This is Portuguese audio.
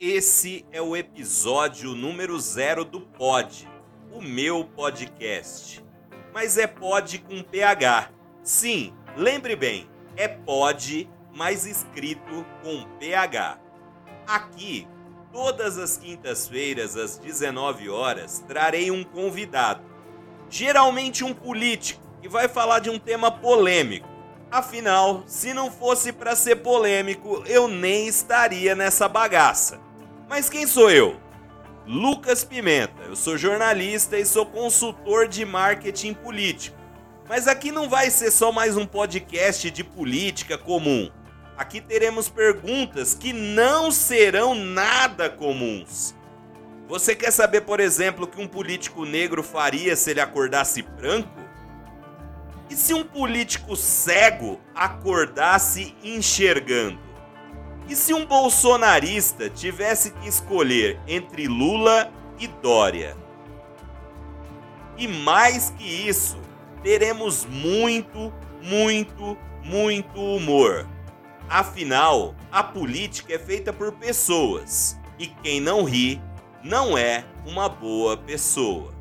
Esse é o episódio número zero do Pod, o meu podcast. Mas é Pod com PH. Sim, lembre bem, é Pod, mas escrito com PH. Aqui, todas as quintas-feiras às 19 horas, trarei um convidado, geralmente um político, que vai falar de um tema polêmico Afinal, se não fosse para ser polêmico, eu nem estaria nessa bagaça. Mas quem sou eu? Lucas Pimenta. Eu sou jornalista e sou consultor de marketing político. Mas aqui não vai ser só mais um podcast de política comum. Aqui teremos perguntas que não serão nada comuns. Você quer saber, por exemplo, o que um político negro faria se ele acordasse branco? E se um político cego acordasse enxergando? E se um bolsonarista tivesse que escolher entre Lula e Dória? E mais que isso, teremos muito, muito, muito humor. Afinal, a política é feita por pessoas e quem não ri não é uma boa pessoa.